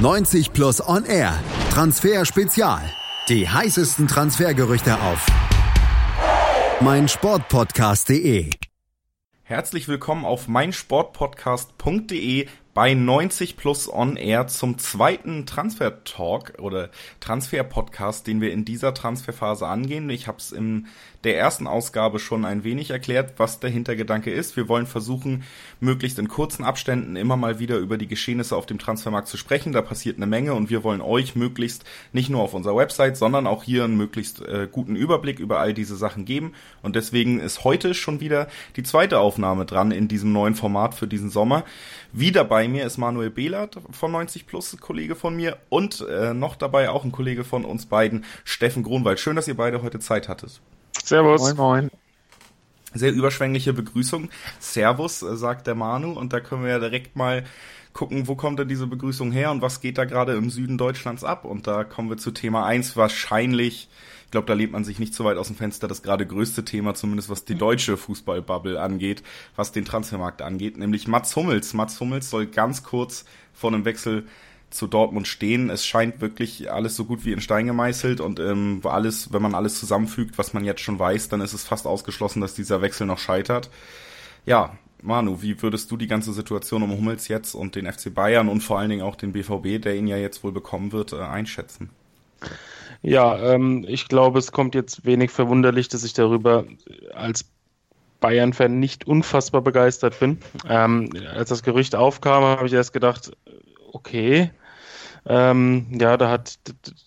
90 Plus On Air. Transfer Spezial. Die heißesten Transfergerüchte auf meinsportpodcast.de. Herzlich willkommen auf meinsportpodcast.de bei 90 Plus On Air zum zweiten Transfer Talk oder Transfer Podcast, den wir in dieser Transferphase angehen. Ich habe es in der ersten Ausgabe schon ein wenig erklärt, was der Hintergedanke ist. Wir wollen versuchen, möglichst in kurzen Abständen immer mal wieder über die Geschehnisse auf dem Transfermarkt zu sprechen. Da passiert eine Menge und wir wollen euch möglichst nicht nur auf unserer Website, sondern auch hier einen möglichst äh, guten Überblick über all diese Sachen geben. Und deswegen ist heute schon wieder die zweite Aufnahme dran in diesem neuen Format für diesen Sommer. Wieder bei mir ist Manuel Behlert von 90 Plus, Kollege von mir und äh, noch dabei auch ein Kollege von uns beiden, Steffen Gronwald. Schön, dass ihr beide heute Zeit hattet. Servus. Moin, moin. Sehr überschwängliche Begrüßung. Servus, äh, sagt der Manu und da können wir ja direkt mal gucken, wo kommt denn diese Begrüßung her und was geht da gerade im Süden Deutschlands ab? Und da kommen wir zu Thema eins wahrscheinlich ich glaube, da lebt man sich nicht so weit aus dem Fenster. Das gerade größte Thema, zumindest was die deutsche Fußballbubble angeht, was den Transfermarkt angeht, nämlich Mats Hummels. Mats Hummels soll ganz kurz vor einem Wechsel zu Dortmund stehen. Es scheint wirklich alles so gut wie in Stein gemeißelt und ähm, alles, wenn man alles zusammenfügt, was man jetzt schon weiß, dann ist es fast ausgeschlossen, dass dieser Wechsel noch scheitert. Ja, Manu, wie würdest du die ganze Situation um Hummels jetzt und den FC Bayern und vor allen Dingen auch den BVB, der ihn ja jetzt wohl bekommen wird, äh, einschätzen? Ja, ähm, ich glaube, es kommt jetzt wenig verwunderlich, dass ich darüber als Bayern-Fan nicht unfassbar begeistert bin. Ähm, als das Gerücht aufkam, habe ich erst gedacht, okay. Ähm, ja, da hat,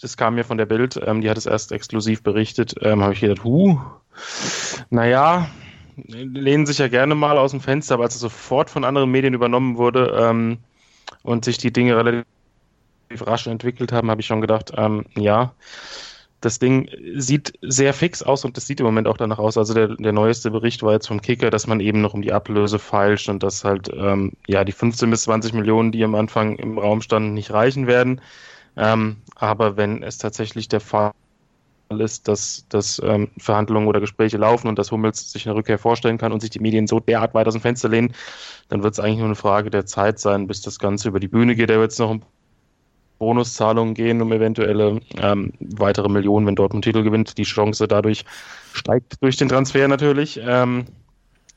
das kam mir von der Bild, ähm, die hat es erst exklusiv berichtet, ähm, habe ich gedacht, huh, naja, lehnen sich ja gerne mal aus dem Fenster, aber als es sofort von anderen Medien übernommen wurde ähm, und sich die Dinge relativ rasch entwickelt haben, habe ich schon gedacht, ähm, ja, das Ding sieht sehr fix aus und das sieht im Moment auch danach aus. Also der, der neueste Bericht war jetzt vom Kicker, dass man eben noch um die Ablöse feilscht und dass halt ähm, ja die 15 bis 20 Millionen, die am Anfang im Raum standen, nicht reichen werden. Ähm, aber wenn es tatsächlich der Fall ist, dass, dass ähm, Verhandlungen oder Gespräche laufen und dass Hummels sich eine Rückkehr vorstellen kann und sich die Medien so derart weit aus dem Fenster lehnen, dann wird es eigentlich nur eine Frage der Zeit sein, bis das Ganze über die Bühne geht. Er wird jetzt noch ein Bonuszahlungen gehen, um eventuelle ähm, weitere Millionen, wenn Dortmund Titel gewinnt. Die Chance dadurch steigt durch den Transfer natürlich. Ähm,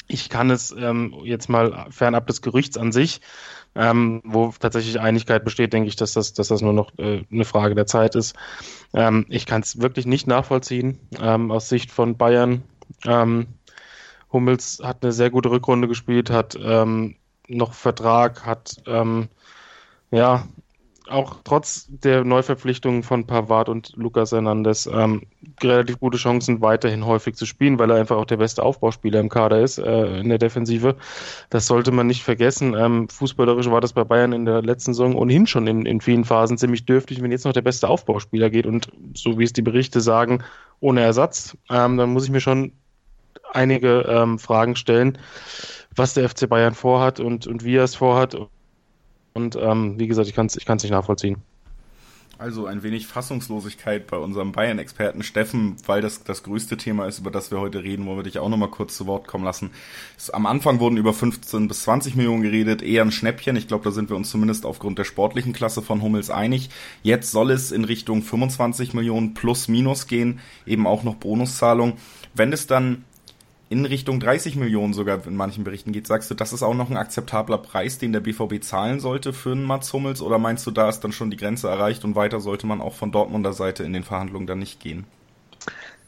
ich kann es ähm, jetzt mal fernab des Gerüchts an sich, ähm, wo tatsächlich Einigkeit besteht, denke ich, dass das, dass das nur noch äh, eine Frage der Zeit ist. Ähm, ich kann es wirklich nicht nachvollziehen ähm, aus Sicht von Bayern. Ähm, Hummels hat eine sehr gute Rückrunde gespielt, hat ähm, noch Vertrag, hat ähm, ja auch trotz der Neuverpflichtungen von Pavard und Lucas Hernandez ähm, relativ gute Chancen, weiterhin häufig zu spielen, weil er einfach auch der beste Aufbauspieler im Kader ist äh, in der Defensive. Das sollte man nicht vergessen. Ähm, fußballerisch war das bei Bayern in der letzten Saison ohnehin schon in, in vielen Phasen ziemlich dürftig, wenn jetzt noch der beste Aufbauspieler geht und so wie es die Berichte sagen, ohne Ersatz, ähm, dann muss ich mir schon einige ähm, Fragen stellen, was der FC Bayern vorhat und, und wie er es vorhat und ähm, wie gesagt, ich kann es ich kann's nicht nachvollziehen. Also ein wenig Fassungslosigkeit bei unserem Bayern-Experten Steffen, weil das das größte Thema ist, über das wir heute reden, wollen wir dich auch nochmal kurz zu Wort kommen lassen. Am Anfang wurden über 15 bis 20 Millionen geredet, eher ein Schnäppchen. Ich glaube, da sind wir uns zumindest aufgrund der sportlichen Klasse von Hummels einig. Jetzt soll es in Richtung 25 Millionen plus minus gehen, eben auch noch Bonuszahlung. Wenn es dann in Richtung 30 Millionen sogar in manchen Berichten geht, sagst du, das ist auch noch ein akzeptabler Preis, den der BVB zahlen sollte für einen Mats Hummels? Oder meinst du, da ist dann schon die Grenze erreicht und weiter sollte man auch von Dortmunder Seite in den Verhandlungen dann nicht gehen?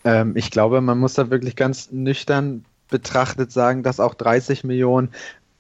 Ähm, ich glaube, man muss da wirklich ganz nüchtern betrachtet sagen, dass auch 30 Millionen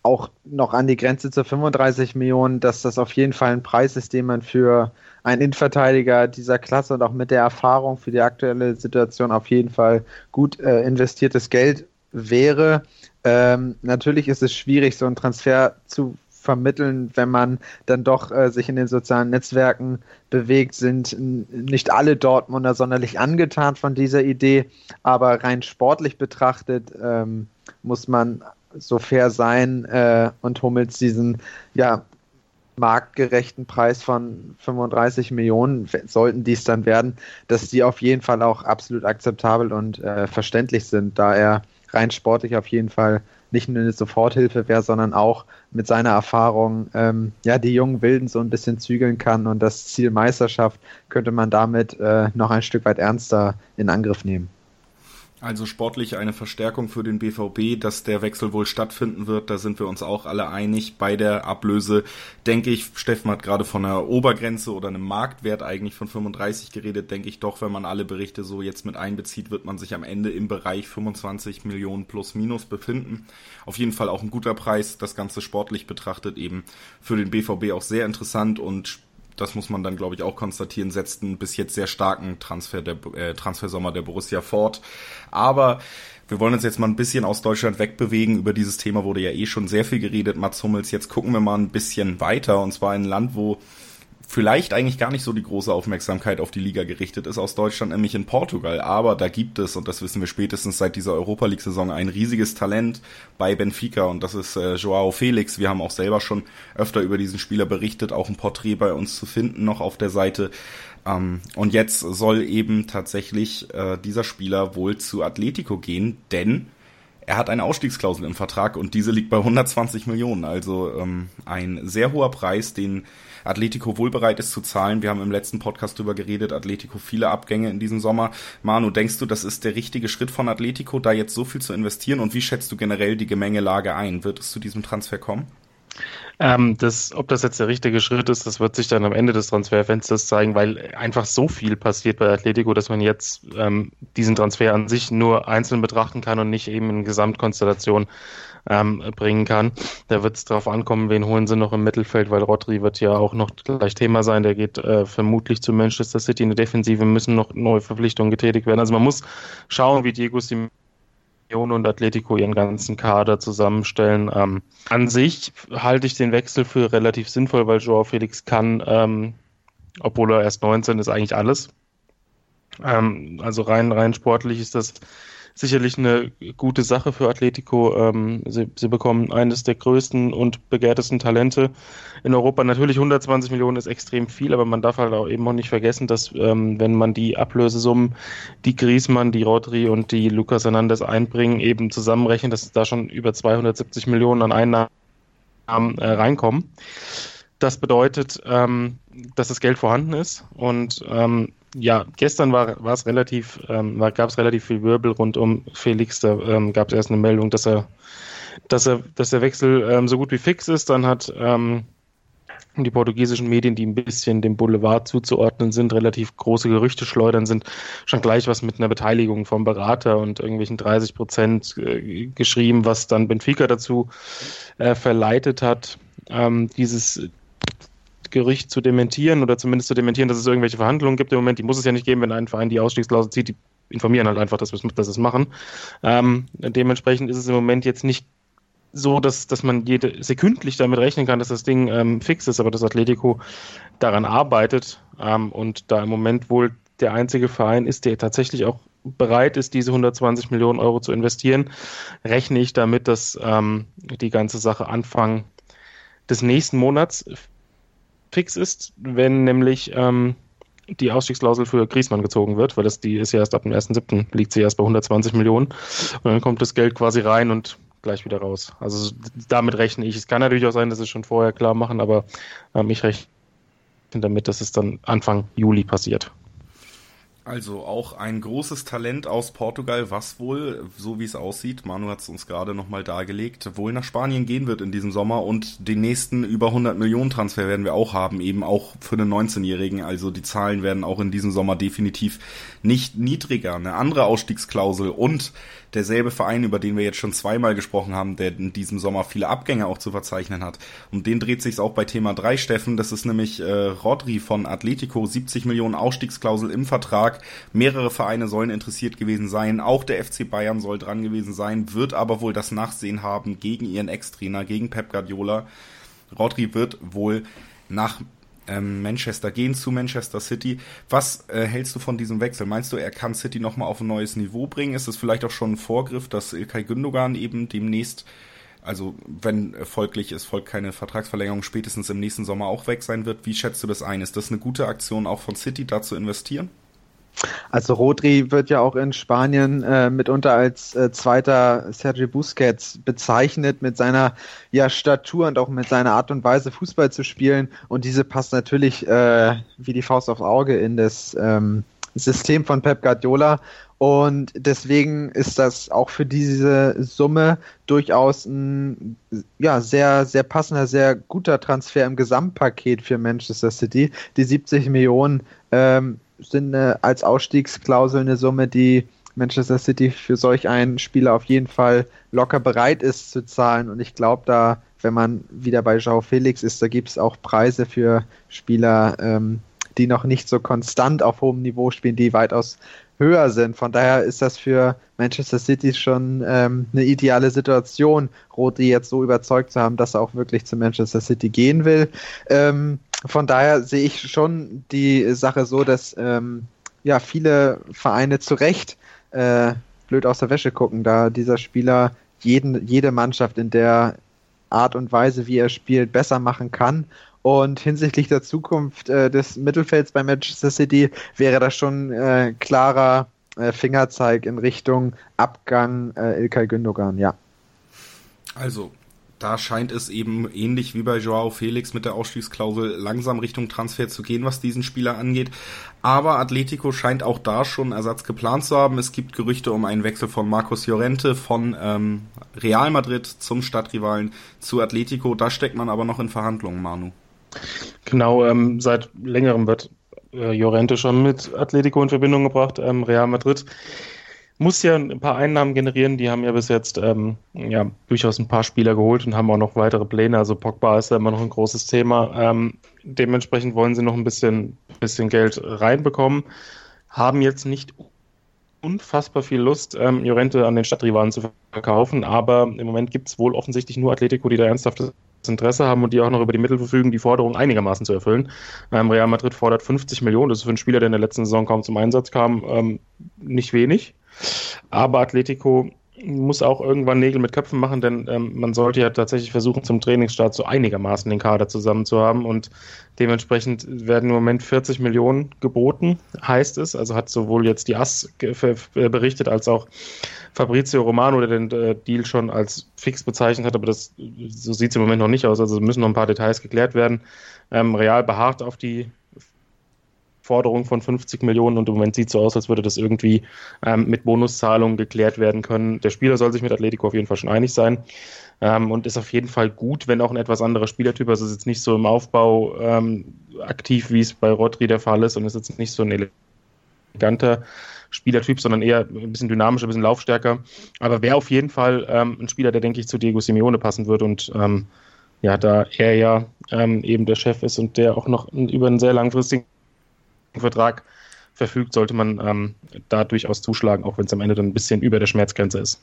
auch noch an die Grenze zu 35 Millionen, dass das auf jeden Fall ein Preis ist, den man für einen Innenverteidiger dieser Klasse und auch mit der Erfahrung für die aktuelle Situation auf jeden Fall gut äh, investiertes Geld wäre. Ähm, natürlich ist es schwierig, so einen Transfer zu vermitteln, wenn man dann doch äh, sich in den sozialen Netzwerken bewegt, sind nicht alle Dortmunder sonderlich angetan von dieser Idee, aber rein sportlich betrachtet ähm, muss man so fair sein äh, und Hummels diesen ja marktgerechten Preis von 35 Millionen, sollten dies dann werden, dass die auf jeden Fall auch absolut akzeptabel und äh, verständlich sind, da er rein sportlich auf jeden Fall nicht nur eine Soforthilfe wäre, sondern auch mit seiner Erfahrung ähm, ja die jungen Wilden so ein bisschen zügeln kann und das Ziel Meisterschaft könnte man damit äh, noch ein Stück weit ernster in Angriff nehmen. Also sportlich eine Verstärkung für den BVB, dass der Wechsel wohl stattfinden wird. Da sind wir uns auch alle einig. Bei der Ablöse denke ich, Steffen hat gerade von einer Obergrenze oder einem Marktwert eigentlich von 35 geredet. Denke ich doch, wenn man alle Berichte so jetzt mit einbezieht, wird man sich am Ende im Bereich 25 Millionen plus minus befinden. Auf jeden Fall auch ein guter Preis. Das Ganze sportlich betrachtet eben für den BVB auch sehr interessant und das muss man dann, glaube ich, auch konstatieren, setzt einen bis jetzt sehr starken Transfer der, äh, Transfersommer der Borussia fort. Aber wir wollen uns jetzt mal ein bisschen aus Deutschland wegbewegen. Über dieses Thema wurde ja eh schon sehr viel geredet, Mats Hummels. Jetzt gucken wir mal ein bisschen weiter und zwar in ein Land, wo vielleicht eigentlich gar nicht so die große Aufmerksamkeit auf die Liga gerichtet ist aus Deutschland, nämlich in Portugal. Aber da gibt es, und das wissen wir spätestens seit dieser Europa League-Saison, ein riesiges Talent bei Benfica und das ist äh, Joao Felix. Wir haben auch selber schon öfter über diesen Spieler berichtet, auch ein Porträt bei uns zu finden noch auf der Seite. Ähm, und jetzt soll eben tatsächlich äh, dieser Spieler wohl zu Atletico gehen, denn er hat eine Ausstiegsklausel im Vertrag und diese liegt bei 120 Millionen. Also ähm, ein sehr hoher Preis, den Atletico wohl bereit ist zu zahlen. Wir haben im letzten Podcast drüber geredet, Atletico viele Abgänge in diesem Sommer. Manu, denkst du, das ist der richtige Schritt von Atletico, da jetzt so viel zu investieren? Und wie schätzt du generell die Gemengelage ein? Wird es zu diesem Transfer kommen? Ähm, das, ob das jetzt der richtige Schritt ist, das wird sich dann am Ende des Transferfensters zeigen, weil einfach so viel passiert bei Atletico, dass man jetzt ähm, diesen Transfer an sich nur einzeln betrachten kann und nicht eben in Gesamtkonstellation ähm, bringen kann. Da wird es darauf ankommen, wen holen sie noch im Mittelfeld, weil Rodri wird ja auch noch gleich Thema sein. Der geht äh, vermutlich zu Manchester City in der Defensive, müssen noch neue Verpflichtungen getätigt werden. Also man muss schauen, wie Diego Simeone und Atletico ihren ganzen Kader zusammenstellen. Ähm, an sich halte ich den Wechsel für relativ sinnvoll, weil Joao Felix kann, ähm, obwohl er erst 19 ist, eigentlich alles. Ähm, also rein, rein sportlich ist das sicherlich eine gute Sache für Atletico. Ähm, sie, sie bekommen eines der größten und begehrtesten Talente in Europa. Natürlich 120 Millionen ist extrem viel, aber man darf halt auch eben auch nicht vergessen, dass ähm, wenn man die Ablösesummen, die Griezmann, die Rodri und die Lucas Hernandez einbringen, eben zusammenrechnen, dass da schon über 270 Millionen an Einnahmen äh, reinkommen. Das bedeutet, ähm, dass das Geld vorhanden ist und ähm, ja, gestern war, es relativ, ähm, gab es relativ viel Wirbel rund um Felix. Da ähm, gab es erst eine Meldung, dass er, dass er, dass der Wechsel ähm, so gut wie fix ist. Dann hat ähm, die portugiesischen Medien, die ein bisschen dem Boulevard zuzuordnen sind, relativ große Gerüchte schleudern, sind schon gleich was mit einer Beteiligung vom Berater und irgendwelchen 30 Prozent äh, geschrieben, was dann Benfica dazu äh, verleitet hat, ähm, dieses Gericht zu dementieren oder zumindest zu dementieren, dass es irgendwelche Verhandlungen gibt im Moment. Die muss es ja nicht geben, wenn ein Verein die Ausstiegsklausel zieht. Die informieren halt einfach, dass wir es machen. Ähm, dementsprechend ist es im Moment jetzt nicht so, dass, dass man jede sekündlich damit rechnen kann, dass das Ding ähm, fix ist, aber das Atletico daran arbeitet ähm, und da im Moment wohl der einzige Verein ist, der tatsächlich auch bereit ist, diese 120 Millionen Euro zu investieren, rechne ich damit, dass ähm, die ganze Sache Anfang des nächsten Monats fix ist, wenn nämlich ähm, die Ausstiegsklausel für Griesmann gezogen wird, weil das die ist ja erst ab dem 1.7. liegt sie erst bei 120 Millionen und dann kommt das Geld quasi rein und gleich wieder raus. Also damit rechne ich. Es kann natürlich auch sein, dass sie es schon vorher klar machen, aber ähm, ich rechne damit, dass es dann Anfang Juli passiert. Also auch ein großes Talent aus Portugal, was wohl, so wie es aussieht, Manu hat es uns gerade nochmal dargelegt, wohl nach Spanien gehen wird in diesem Sommer und den nächsten über 100 Millionen Transfer werden wir auch haben, eben auch für den 19-Jährigen. Also die Zahlen werden auch in diesem Sommer definitiv nicht niedriger. Eine andere Ausstiegsklausel und derselbe Verein, über den wir jetzt schon zweimal gesprochen haben, der in diesem Sommer viele Abgänge auch zu verzeichnen hat. Um den dreht sich auch bei Thema 3, Steffen. Das ist nämlich äh, Rodri von Atletico, 70 Millionen Ausstiegsklausel im Vertrag. Mehrere Vereine sollen interessiert gewesen sein. Auch der FC Bayern soll dran gewesen sein, wird aber wohl das Nachsehen haben gegen ihren Ex-Trainer, gegen Pep Guardiola. Rodri wird wohl nach ähm, Manchester gehen zu Manchester City. Was äh, hältst du von diesem Wechsel? Meinst du, er kann City nochmal auf ein neues Niveau bringen? Ist es vielleicht auch schon ein Vorgriff, dass Ilkay Gündogan eben demnächst, also wenn folglich es folgt keine Vertragsverlängerung, spätestens im nächsten Sommer auch weg sein wird? Wie schätzt du das ein? Ist das eine gute Aktion auch von City, da zu investieren? Also Rodri wird ja auch in Spanien äh, mitunter als äh, zweiter Sergio Busquets bezeichnet mit seiner ja, Statur und auch mit seiner Art und Weise Fußball zu spielen. Und diese passt natürlich äh, wie die Faust aufs Auge in das ähm, System von Pep Guardiola. Und deswegen ist das auch für diese Summe durchaus ein ja, sehr, sehr passender, sehr guter Transfer im Gesamtpaket für Manchester City. Die 70 Millionen ähm, sind eine, als Ausstiegsklausel eine Summe, die Manchester City für solch einen Spieler auf jeden Fall locker bereit ist zu zahlen. Und ich glaube, da, wenn man wieder bei Joao Felix ist, da gibt es auch Preise für Spieler, ähm, die noch nicht so konstant auf hohem Niveau spielen, die weitaus höher sind. Von daher ist das für Manchester City schon ähm, eine ideale Situation, Rodri jetzt so überzeugt zu haben, dass er auch wirklich zu Manchester City gehen will. Ähm, von daher sehe ich schon die Sache so, dass ähm, ja viele Vereine zu Recht äh, blöd aus der Wäsche gucken, da dieser Spieler jeden, jede Mannschaft in der Art und Weise, wie er spielt, besser machen kann. Und hinsichtlich der Zukunft äh, des Mittelfelds bei Manchester City wäre das schon äh, klarer äh, Fingerzeig in Richtung Abgang äh, Ilkay Gündogan, ja. Also, da scheint es eben ähnlich wie bei Joao Felix mit der Ausstiegsklausel langsam Richtung Transfer zu gehen, was diesen Spieler angeht. Aber Atletico scheint auch da schon Ersatz geplant zu haben. Es gibt Gerüchte um einen Wechsel von Marcos Llorente von ähm, Real Madrid zum Stadtrivalen zu Atletico. Da steckt man aber noch in Verhandlungen, Manu. Genau, ähm, seit längerem wird äh, Llorente schon mit Atletico in Verbindung gebracht. Ähm, Real Madrid muss ja ein paar Einnahmen generieren. Die haben ja bis jetzt ähm, ja, durchaus ein paar Spieler geholt und haben auch noch weitere Pläne. Also Pogba ist ja immer noch ein großes Thema. Ähm, dementsprechend wollen sie noch ein bisschen, bisschen Geld reinbekommen. Haben jetzt nicht unfassbar viel Lust, ähm, Jorente an den Stadtrivalen zu verkaufen, aber im Moment gibt es wohl offensichtlich nur Atletico, die da ernsthaftes Interesse haben und die auch noch über die Mittel verfügen, die Forderung einigermaßen zu erfüllen. Ähm, Real Madrid fordert 50 Millionen, das ist für einen Spieler, der in der letzten Saison kaum zum Einsatz kam, ähm, nicht wenig. Aber Atletico muss auch irgendwann Nägel mit Köpfen machen, denn ähm, man sollte ja tatsächlich versuchen, zum Trainingsstart so einigermaßen den Kader zusammen zu haben und dementsprechend werden im Moment 40 Millionen geboten, heißt es. Also hat sowohl jetzt die AS berichtet als auch Fabrizio Romano, der den äh, Deal schon als fix bezeichnet hat, aber das so sieht es im Moment noch nicht aus. Also müssen noch ein paar Details geklärt werden. Ähm, Real beharrt auf die Forderung von 50 Millionen und im Moment sieht es so aus, als würde das irgendwie ähm, mit Bonuszahlungen geklärt werden können. Der Spieler soll sich mit Atletico auf jeden Fall schon einig sein ähm, und ist auf jeden Fall gut, wenn auch ein etwas anderer Spielertyp. Also ist jetzt nicht so im Aufbau ähm, aktiv, wie es bei Rodri der Fall ist und ist jetzt nicht so ein eleganter Spielertyp, sondern eher ein bisschen dynamischer, ein bisschen laufstärker. Aber wäre auf jeden Fall ähm, ein Spieler, der, denke ich, zu Diego Simeone passen wird und ähm, ja, da er ja ähm, eben der Chef ist und der auch noch über einen sehr langfristigen Vertrag verfügt, sollte man ähm, da durchaus zuschlagen, auch wenn es am Ende dann ein bisschen über der Schmerzgrenze ist.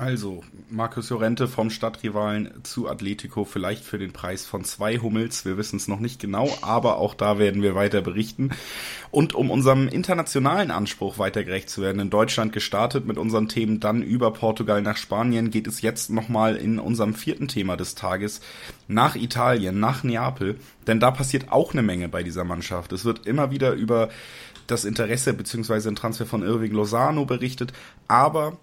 Also, Markus Jorente vom Stadtrivalen zu Atletico, vielleicht für den Preis von zwei Hummels. Wir wissen es noch nicht genau, aber auch da werden wir weiter berichten. Und um unserem internationalen Anspruch weiter gerecht zu werden, in Deutschland gestartet mit unseren Themen dann über Portugal nach Spanien, geht es jetzt nochmal in unserem vierten Thema des Tages nach Italien, nach Neapel. Denn da passiert auch eine Menge bei dieser Mannschaft. Es wird immer wieder über das Interesse bzw. den Transfer von Irving Lozano berichtet, aber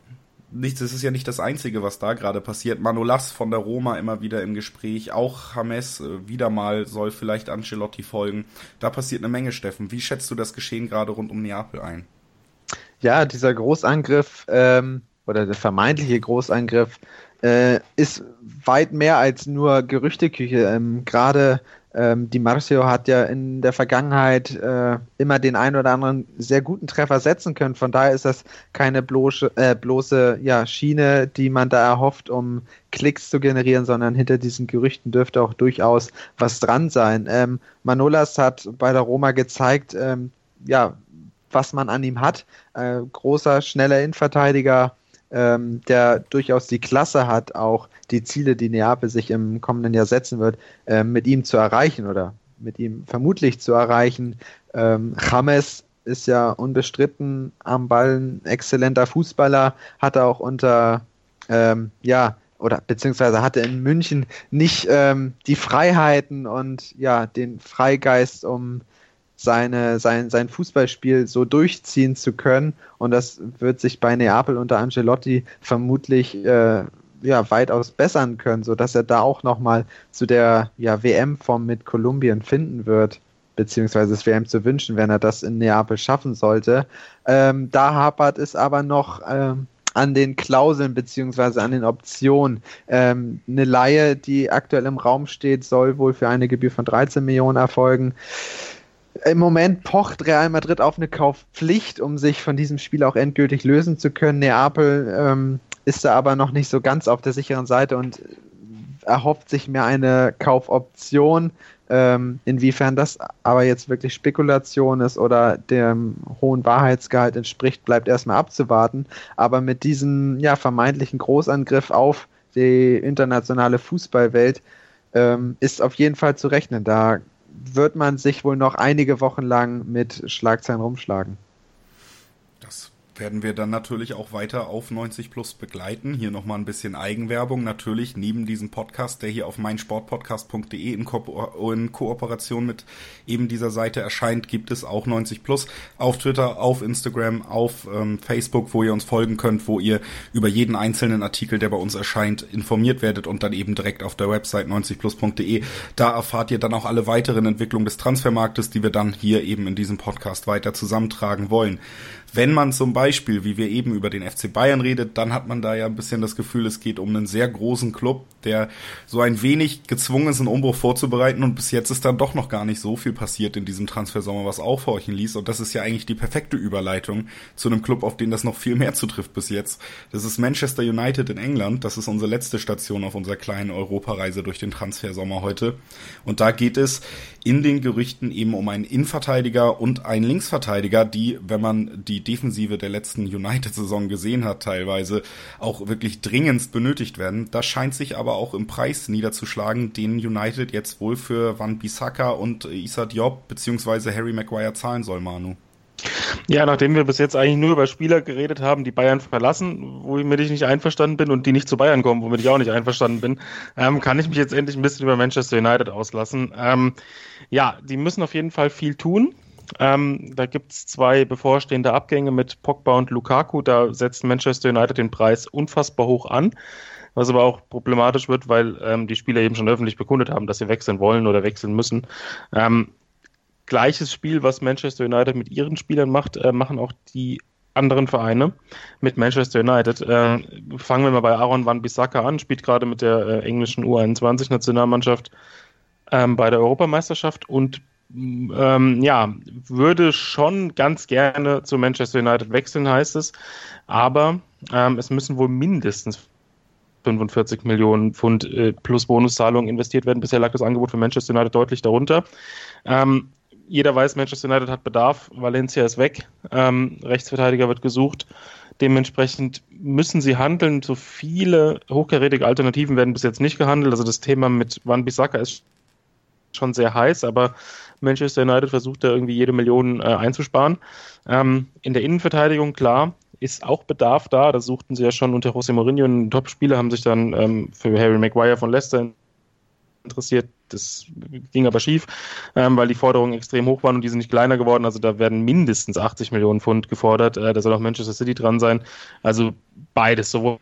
nicht, das ist ja nicht das Einzige, was da gerade passiert. Manolas von der Roma immer wieder im Gespräch, auch James äh, wieder mal soll vielleicht Ancelotti folgen. Da passiert eine Menge, Steffen. Wie schätzt du das Geschehen gerade rund um Neapel ein? Ja, dieser Großangriff ähm, oder der vermeintliche Großangriff äh, ist weit mehr als nur Gerüchteküche. Ähm, gerade ähm, Di Marcio hat ja in der Vergangenheit äh, immer den einen oder anderen sehr guten Treffer setzen können. Von daher ist das keine bloße, äh, bloße ja, Schiene, die man da erhofft, um Klicks zu generieren, sondern hinter diesen Gerüchten dürfte auch durchaus was dran sein. Ähm, Manolas hat bei der Roma gezeigt, ähm, ja, was man an ihm hat. Äh, großer, schneller Innenverteidiger, ähm, der durchaus die Klasse hat, auch die Ziele, die Neapel sich im kommenden Jahr setzen wird, äh, mit ihm zu erreichen oder mit ihm vermutlich zu erreichen. Ähm, James ist ja unbestritten am Ball ein exzellenter Fußballer, hat auch unter, ähm, ja, oder beziehungsweise hatte in München nicht ähm, die Freiheiten und ja, den Freigeist, um seine, sein, sein Fußballspiel so durchziehen zu können. Und das wird sich bei Neapel unter Ancelotti vermutlich äh, ja, weitaus bessern können, sodass er da auch nochmal zu der ja, WM-Form mit Kolumbien finden wird beziehungsweise es wäre ihm zu wünschen, wenn er das in Neapel schaffen sollte. Ähm, da hapert es aber noch ähm, an den Klauseln beziehungsweise an den Optionen. Ähm, eine Laie, die aktuell im Raum steht, soll wohl für eine Gebühr von 13 Millionen erfolgen. Im Moment pocht Real Madrid auf eine Kaufpflicht, um sich von diesem Spiel auch endgültig lösen zu können. Neapel ähm, ist da aber noch nicht so ganz auf der sicheren Seite und erhofft sich mehr eine Kaufoption. Ähm, inwiefern das aber jetzt wirklich Spekulation ist oder dem hohen Wahrheitsgehalt entspricht, bleibt erstmal abzuwarten. Aber mit diesem ja, vermeintlichen Großangriff auf die internationale Fußballwelt ähm, ist auf jeden Fall zu rechnen. Da wird man sich wohl noch einige Wochen lang mit Schlagzeilen rumschlagen. Das werden wir dann natürlich auch weiter auf 90 Plus begleiten. Hier nochmal ein bisschen Eigenwerbung. Natürlich neben diesem Podcast, der hier auf meinsportpodcast.de in, Ko in Kooperation mit eben dieser Seite erscheint, gibt es auch 90 Plus auf Twitter, auf Instagram, auf ähm, Facebook, wo ihr uns folgen könnt, wo ihr über jeden einzelnen Artikel, der bei uns erscheint, informiert werdet und dann eben direkt auf der Website 90plus.de. Da erfahrt ihr dann auch alle weiteren Entwicklungen des Transfermarktes, die wir dann hier eben in diesem Podcast weiter zusammentragen wollen. Wenn man zum Beispiel, wie wir eben über den FC Bayern redet, dann hat man da ja ein bisschen das Gefühl, es geht um einen sehr großen Club, der so ein wenig gezwungen ist, einen Umbruch vorzubereiten. Und bis jetzt ist dann doch noch gar nicht so viel passiert in diesem Transfersommer, was aufhorchen ließ und das ist ja eigentlich die perfekte Überleitung zu einem Club, auf den das noch viel mehr zutrifft bis jetzt. Das ist Manchester United in England, das ist unsere letzte Station auf unserer kleinen Europareise durch den Transfersommer heute. Und da geht es in den Gerüchten eben um einen Innenverteidiger und einen Linksverteidiger, die, wenn man die Defensive der letzten United-Saison gesehen hat, teilweise auch wirklich dringendst benötigt werden. Das scheint sich aber auch im Preis niederzuschlagen, den United jetzt wohl für Van Bissaka und Issa Diop bzw. Harry Maguire zahlen soll, Manu. Ja, nachdem wir bis jetzt eigentlich nur über Spieler geredet haben, die Bayern verlassen, womit ich nicht einverstanden bin und die nicht zu Bayern kommen, womit ich auch nicht einverstanden bin, ähm, kann ich mich jetzt endlich ein bisschen über Manchester United auslassen. Ähm, ja, die müssen auf jeden Fall viel tun. Ähm, da gibt es zwei bevorstehende Abgänge mit Pogba und Lukaku. Da setzt Manchester United den Preis unfassbar hoch an. Was aber auch problematisch wird, weil ähm, die Spieler eben schon öffentlich bekundet haben, dass sie wechseln wollen oder wechseln müssen. Gleiches Spiel, was Manchester United mit ihren Spielern macht, äh, machen auch die anderen Vereine mit Manchester United. Äh, fangen wir mal bei Aaron Van Bissaka an, spielt gerade mit der äh, englischen U21-Nationalmannschaft ähm, bei der Europameisterschaft und ähm, ja, würde schon ganz gerne zu Manchester United wechseln, heißt es. Aber ähm, es müssen wohl mindestens 45 Millionen Pfund äh, plus Bonuszahlungen investiert werden. Bisher lag das Angebot für Manchester United deutlich darunter. Ähm, jeder weiß, Manchester United hat Bedarf. Valencia ist weg. Ähm, Rechtsverteidiger wird gesucht. Dementsprechend müssen sie handeln. So viele hochkarätige Alternativen werden bis jetzt nicht gehandelt. Also das Thema mit Van Bissaka ist schon sehr heiß, aber Manchester United versucht da irgendwie jede Million äh, einzusparen. Ähm, in der Innenverteidigung, klar, ist auch Bedarf da. Da suchten sie ja schon unter José Mourinho einen Top-Spieler, haben sich dann ähm, für Harry Maguire von Leicester interessiert. Das ging aber schief, ähm, weil die Forderungen extrem hoch waren und die sind nicht kleiner geworden. Also da werden mindestens 80 Millionen Pfund gefordert. Äh, da soll auch Manchester City dran sein. Also beides, sowohl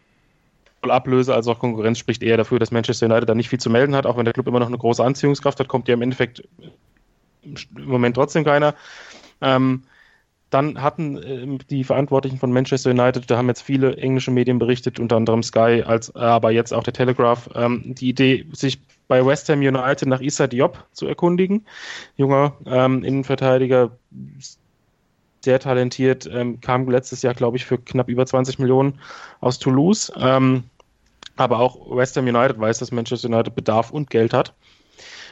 Ablöse als auch Konkurrenz spricht eher dafür, dass Manchester United da nicht viel zu melden hat, auch wenn der Club immer noch eine große Anziehungskraft hat, kommt ja im Endeffekt im Moment trotzdem keiner. Ähm, dann hatten äh, die Verantwortlichen von Manchester United, da haben jetzt viele englische Medien berichtet, unter anderem Sky, als aber jetzt auch der Telegraph, ähm, die Idee, sich bei West Ham United nach Issa Diop zu erkundigen. Junger ähm, Innenverteidiger, sehr talentiert, ähm, kam letztes Jahr, glaube ich, für knapp über 20 Millionen aus Toulouse. Ähm, aber auch West Ham United weiß, dass Manchester United Bedarf und Geld hat.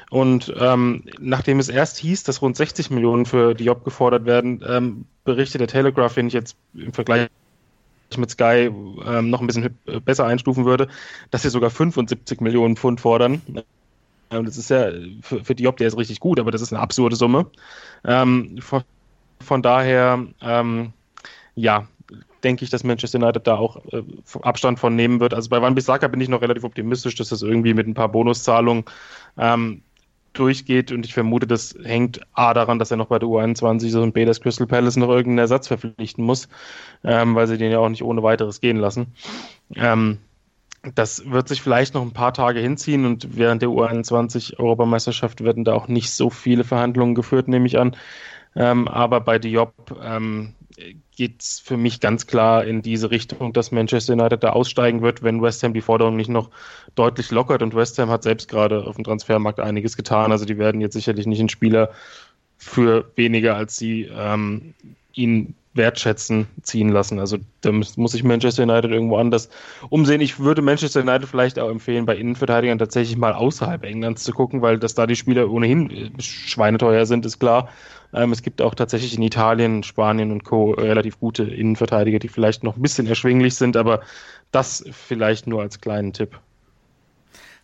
Und ähm, nachdem es erst hieß, dass rund 60 Millionen für Diop gefordert werden, ähm, berichtet der Telegraph, den ich jetzt im Vergleich mit Sky ähm, noch ein bisschen besser einstufen würde, dass sie sogar 75 Millionen Pfund fordern. Ähm, das ist ja für, für Diop, der ist richtig gut, aber das ist eine absurde Summe. Ähm, von, von, daher, ähm, ja, denke ich, dass Manchester United da auch äh, Abstand von nehmen wird. Also bei Van Bissaka bin ich noch relativ optimistisch, dass das irgendwie mit ein paar Bonuszahlungen ähm, durchgeht und ich vermute, das hängt A daran, dass er noch bei der U21 ist und B, dass Crystal Palace noch irgendeinen Ersatz verpflichten muss, ähm, weil sie den ja auch nicht ohne weiteres gehen lassen. Ähm, das wird sich vielleicht noch ein paar Tage hinziehen und während der U21 Europameisterschaft werden da auch nicht so viele Verhandlungen geführt, nehme ich an. Ähm, aber bei Diop ähm, geht es für mich ganz klar in diese Richtung, dass Manchester United da aussteigen wird, wenn West Ham die Forderung nicht noch deutlich lockert. Und West Ham hat selbst gerade auf dem Transfermarkt einiges getan. Also die werden jetzt sicherlich nicht einen Spieler für weniger, als sie ähm, ihn wertschätzen ziehen lassen. Also da muss, sich Manchester United irgendwo anders umsehen. Ich würde Manchester United vielleicht auch empfehlen, bei Innenverteidigern tatsächlich mal außerhalb Englands zu gucken, weil dass da die Spieler ohnehin äh, schweineteuer sind, ist klar. Ähm, es gibt auch tatsächlich in Italien, Spanien und Co. relativ gute Innenverteidiger, die vielleicht noch ein bisschen erschwinglich sind, aber das vielleicht nur als kleinen Tipp.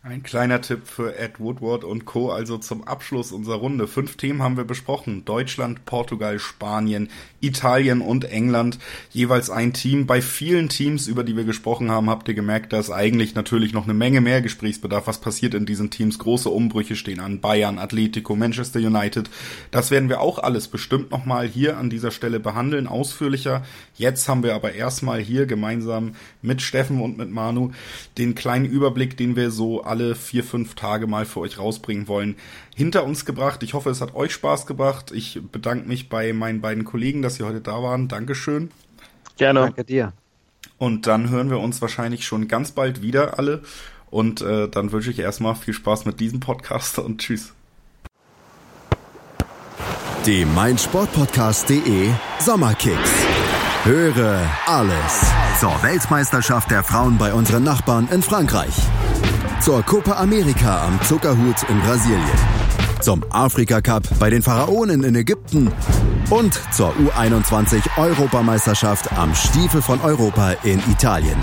Ein kleiner Tipp für Ed Woodward und Co. Also zum Abschluss unserer Runde. Fünf Themen haben wir besprochen. Deutschland, Portugal, Spanien, Italien und England. Jeweils ein Team. Bei vielen Teams, über die wir gesprochen haben, habt ihr gemerkt, dass eigentlich natürlich noch eine Menge mehr Gesprächsbedarf. Was passiert in diesen Teams? Große Umbrüche stehen an. Bayern, Atletico, Manchester United. Das werden wir auch alles bestimmt nochmal hier an dieser Stelle behandeln, ausführlicher. Jetzt haben wir aber erstmal hier gemeinsam mit Steffen und mit Manu den kleinen Überblick, den wir so alle vier, fünf Tage mal für euch rausbringen wollen, hinter uns gebracht. Ich hoffe, es hat euch Spaß gebracht. Ich bedanke mich bei meinen beiden Kollegen, dass sie heute da waren. Dankeschön. Gerne. Danke dir. Und dann hören wir uns wahrscheinlich schon ganz bald wieder alle. Und äh, dann wünsche ich erstmal viel Spaß mit diesem Podcast und tschüss. Die meinsportpodcast.de Sommerkicks. Höre alles zur Weltmeisterschaft der Frauen bei unseren Nachbarn in Frankreich zur Copa America am Zuckerhut in Brasilien, zum Afrika Cup bei den Pharaonen in Ägypten. Und zur U21 Europameisterschaft am Stiefel von Europa in Italien.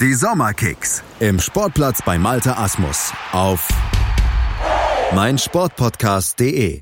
Die Sommerkicks im Sportplatz bei Malte Asmus auf meinsportpodcast.de